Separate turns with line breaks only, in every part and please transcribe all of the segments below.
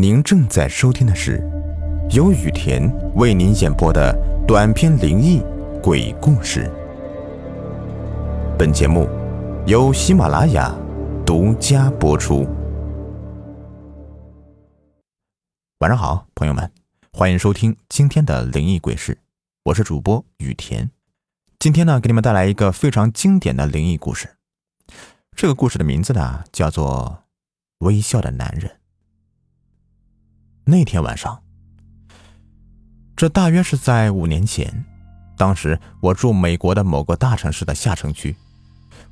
您正在收听的是由雨田为您演播的短篇灵异鬼故事。本节目由喜马拉雅独家播出。晚上好，朋友们，欢迎收听今天的灵异鬼事，我是主播雨田。今天呢，给你们带来一个非常经典的灵异故事。这个故事的名字呢，叫做《微笑的男人》。那天晚上，这大约是在五年前。当时我住美国的某个大城市的下城区。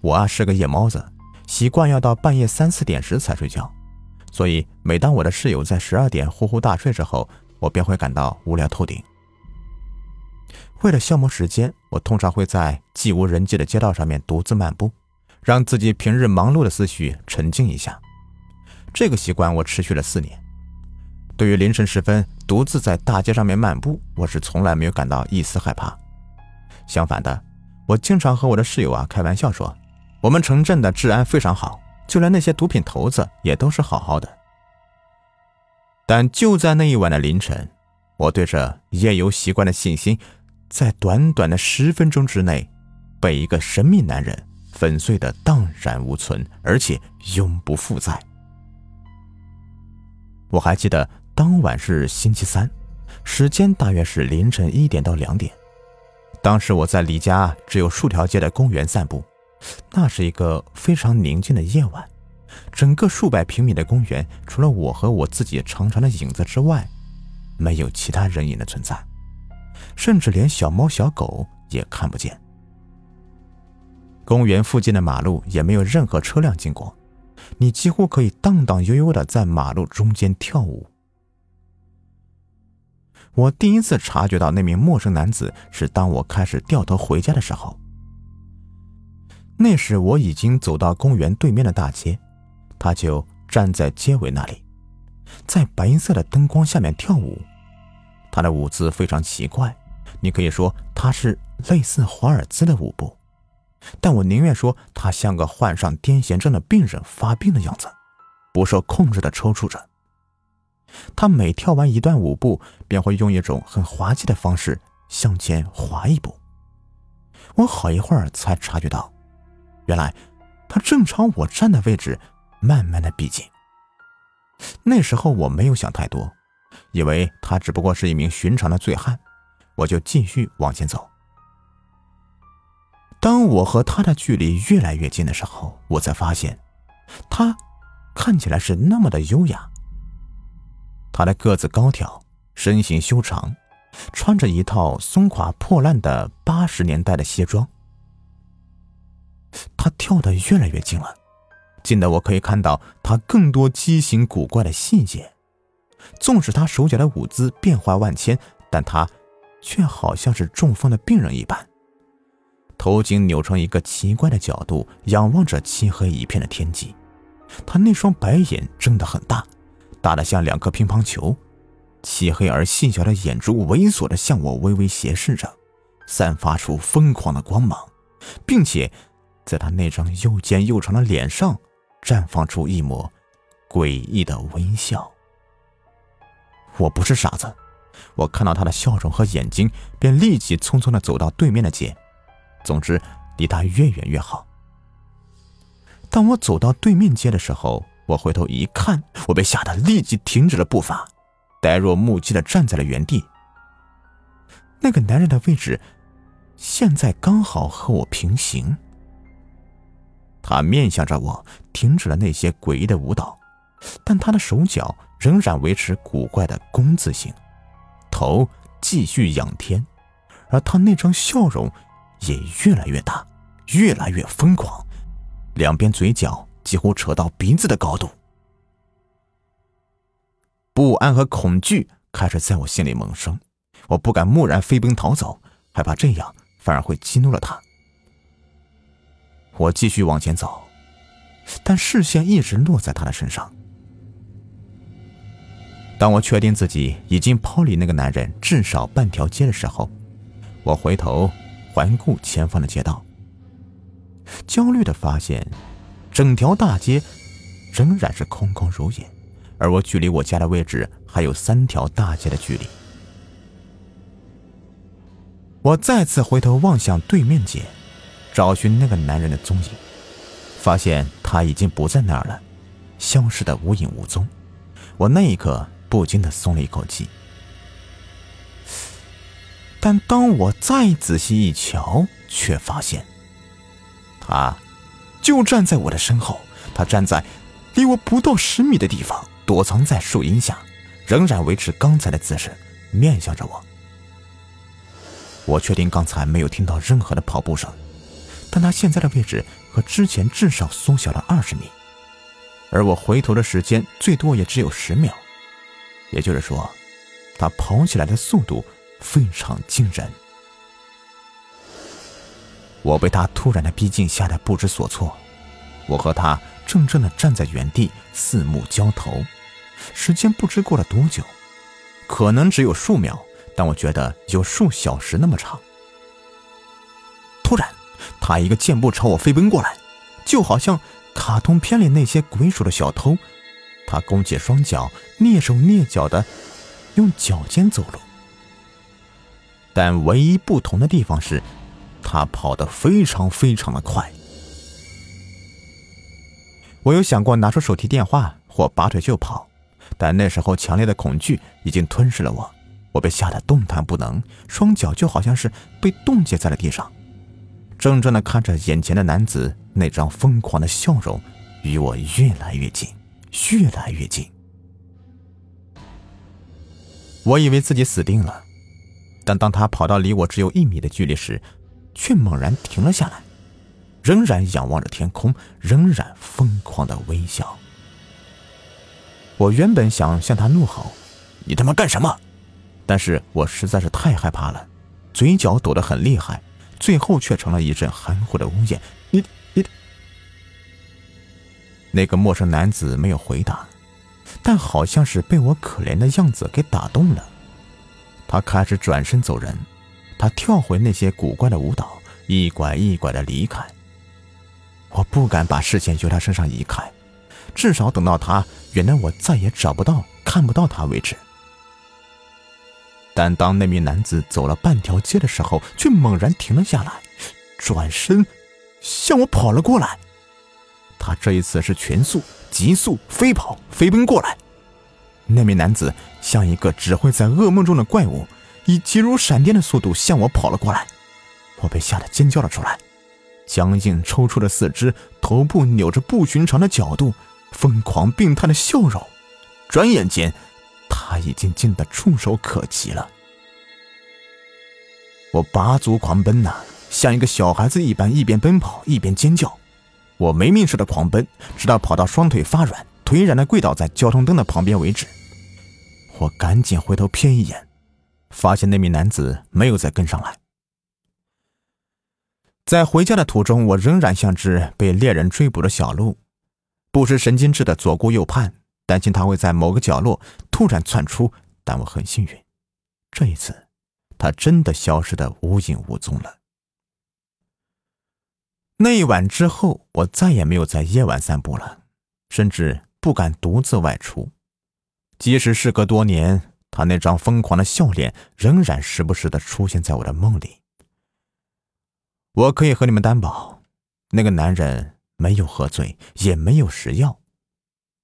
我啊是个夜猫子，习惯要到半夜三四点时才睡觉。所以每当我的室友在十二点呼呼大睡之后，我便会感到无聊透顶。为了消磨时间，我通常会在既无人迹的街道上面独自漫步，让自己平日忙碌的思绪沉静一下。这个习惯我持续了四年。对于凌晨时分独自在大街上面漫步，我是从来没有感到一丝害怕。相反的，我经常和我的室友啊开玩笑说，我们城镇的治安非常好，就连那些毒品头子也都是好好的。但就在那一晚的凌晨，我对这夜游习惯的信心，在短短的十分钟之内，被一个神秘男人粉碎的荡然无存，而且永不复在。我还记得。当晚是星期三，时间大约是凌晨一点到两点。当时我在离家只有数条街的公园散步，那是一个非常宁静的夜晚。整个数百平米的公园，除了我和我自己长长的影子之外，没有其他人影的存在，甚至连小猫小狗也看不见。公园附近的马路也没有任何车辆经过，你几乎可以荡荡悠悠的在马路中间跳舞。我第一次察觉到那名陌生男子是当我开始掉头回家的时候。那时我已经走到公园对面的大街，他就站在街尾那里，在白色的灯光下面跳舞。他的舞姿非常奇怪，你可以说他是类似华尔兹的舞步，但我宁愿说他像个患上癫痫症的病人发病的样子，不受控制的抽搐着。他每跳完一段舞步，便会用一种很滑稽的方式向前滑一步。我好一会儿才察觉到，原来他正朝我站的位置慢慢的逼近。那时候我没有想太多，以为他只不过是一名寻常的醉汉，我就继续往前走。当我和他的距离越来越近的时候，我才发现，他看起来是那么的优雅。他的个子高挑，身形修长，穿着一套松垮破烂的八十年代的西装。他跳得越来越近了，近的我可以看到他更多畸形古怪的细节。纵使他手脚的舞姿变化万千，但他却好像是中风的病人一般，头颈扭成一个奇怪的角度，仰望着漆黑一片的天际。他那双白眼睁得很大。大的像两颗乒乓球，漆黑而细小的眼珠猥琐的向我微微斜视着，散发出疯狂的光芒，并且在他那张又尖又长的脸上绽放出一抹诡异的微笑。我不是傻子，我看到他的笑容和眼睛，便立即匆匆的走到对面的街，总之离他越远越好。当我走到对面街的时候。我回头一看，我被吓得立即停止了步伐，呆若木鸡的站在了原地。那个男人的位置，现在刚好和我平行。他面向着我，停止了那些诡异的舞蹈，但他的手脚仍然维持古怪的弓字形，头继续仰天，而他那张笑容也越来越大，越来越疯狂，两边嘴角。几乎扯到鼻子的高度，不安和恐惧开始在我心里萌生。我不敢蓦然飞奔逃走，害怕这样反而会激怒了他。我继续往前走，但视线一直落在他的身上。当我确定自己已经抛离那个男人至少半条街的时候，我回头环顾前方的街道，焦虑的发现。整条大街仍然是空空如也，而我距离我家的位置还有三条大街的距离。我再次回头望向对面街，找寻那个男人的踪影，发现他已经不在那儿了，消失的无影无踪。我那一刻不禁的松了一口气。但当我再仔细一瞧，却发现，他就站在我的身后。他站在离我不到十米的地方，躲藏在树荫下，仍然维持刚才的姿势，面向着我。我确定刚才没有听到任何的跑步声，但他现在的位置和之前至少缩小了二十米，而我回头的时间最多也只有十秒，也就是说，他跑起来的速度非常惊人。我被他突然的逼近吓得不知所措，我和他怔怔的站在原地，四目交投，时间不知过了多久，可能只有数秒。但我觉得有数小时那么长。突然，他一个箭步朝我飞奔过来，就好像卡通片里那些鬼鼠的小偷。他弓起双脚，蹑手蹑脚的用脚尖走路。但唯一不同的地方是，他跑得非常非常的快。我有想过拿出手提电话或拔腿就跑，但那时候强烈的恐惧已经吞噬了我。我被吓得动弹不能，双脚就好像是被冻结在了地上，怔怔的看着眼前的男子那张疯狂的笑容，与我越来越近，越来越近。我以为自己死定了，但当他跑到离我只有一米的距离时，却猛然停了下来，仍然仰望着天空，仍然疯狂的微笑。我原本想向他怒吼：“你他妈干什么？”但是我实在是太害怕了，嘴角抖得很厉害，最后却成了一阵含糊的呜咽。你你，那个陌生男子没有回答，但好像是被我可怜的样子给打动了，他开始转身走人，他跳回那些古怪的舞蹈，一拐一拐的离开。我不敢把视线由他身上移开，至少等到他远的我再也找不到、看不到他为止。但当那名男子走了半条街的时候，却猛然停了下来，转身向我跑了过来。他这一次是全速、急速飞跑、飞奔过来。那名男子像一个只会在噩梦中的怪物，以急如闪电的速度向我跑了过来。我被吓得尖叫了出来，僵硬抽搐的四肢，头部扭着不寻常的角度，疯狂病态的笑容。转眼间。他已经近得触手可及了，我拔足狂奔呐，像一个小孩子一般，一边奔跑一边尖叫。我没命似的狂奔，直到跑到双腿发软、颓然的跪倒在交通灯的旁边为止。我赶紧回头瞥一眼，发现那名男子没有再跟上来。在回家的途中，我仍然像只被猎人追捕的小鹿，不知神经质的左顾右盼。担心他会在某个角落突然窜出，但我很幸运，这一次，他真的消失的无影无踪了。那一晚之后，我再也没有在夜晚散步了，甚至不敢独自外出。即使事隔多年，他那张疯狂的笑脸仍然时不时的出现在我的梦里。我可以和你们担保，那个男人没有喝醉，也没有食药。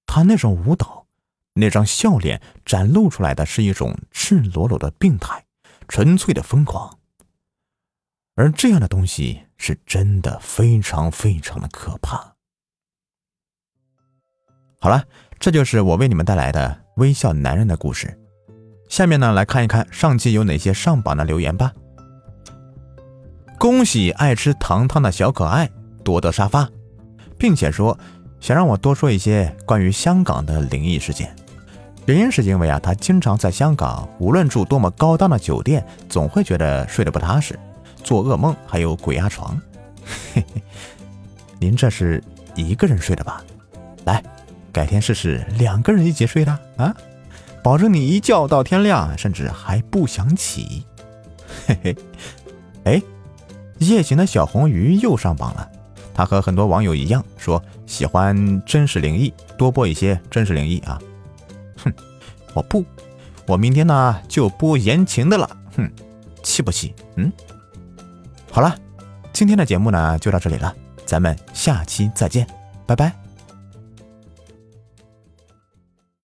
他那种舞蹈，那张笑脸，展露出来的是一种赤裸裸的病态，纯粹的疯狂。而这样的东西是真的非常非常的可怕。好了，这就是我为你们带来的微笑男人的故事。下面呢，来看一看上期有哪些上榜的留言吧。恭喜爱吃糖糖的小可爱夺得沙发，并且说。想让我多说一些关于香港的灵异事件，原因是因为啊，他经常在香港，无论住多么高档的酒店，总会觉得睡得不踏实，做噩梦，还有鬼压床。嘿嘿，您这是一个人睡的吧？来，改天试试两个人一起睡的啊，保证你一觉到天亮，甚至还不想起。嘿嘿，哎，夜行的小红鱼又上榜了。他和很多网友一样说喜欢真实灵异，多播一些真实灵异啊。哼我不，我明天呢就播言情的了。哼，气不气？嗯。好了，今天的节目呢就到这里了，咱们下期再见，拜拜。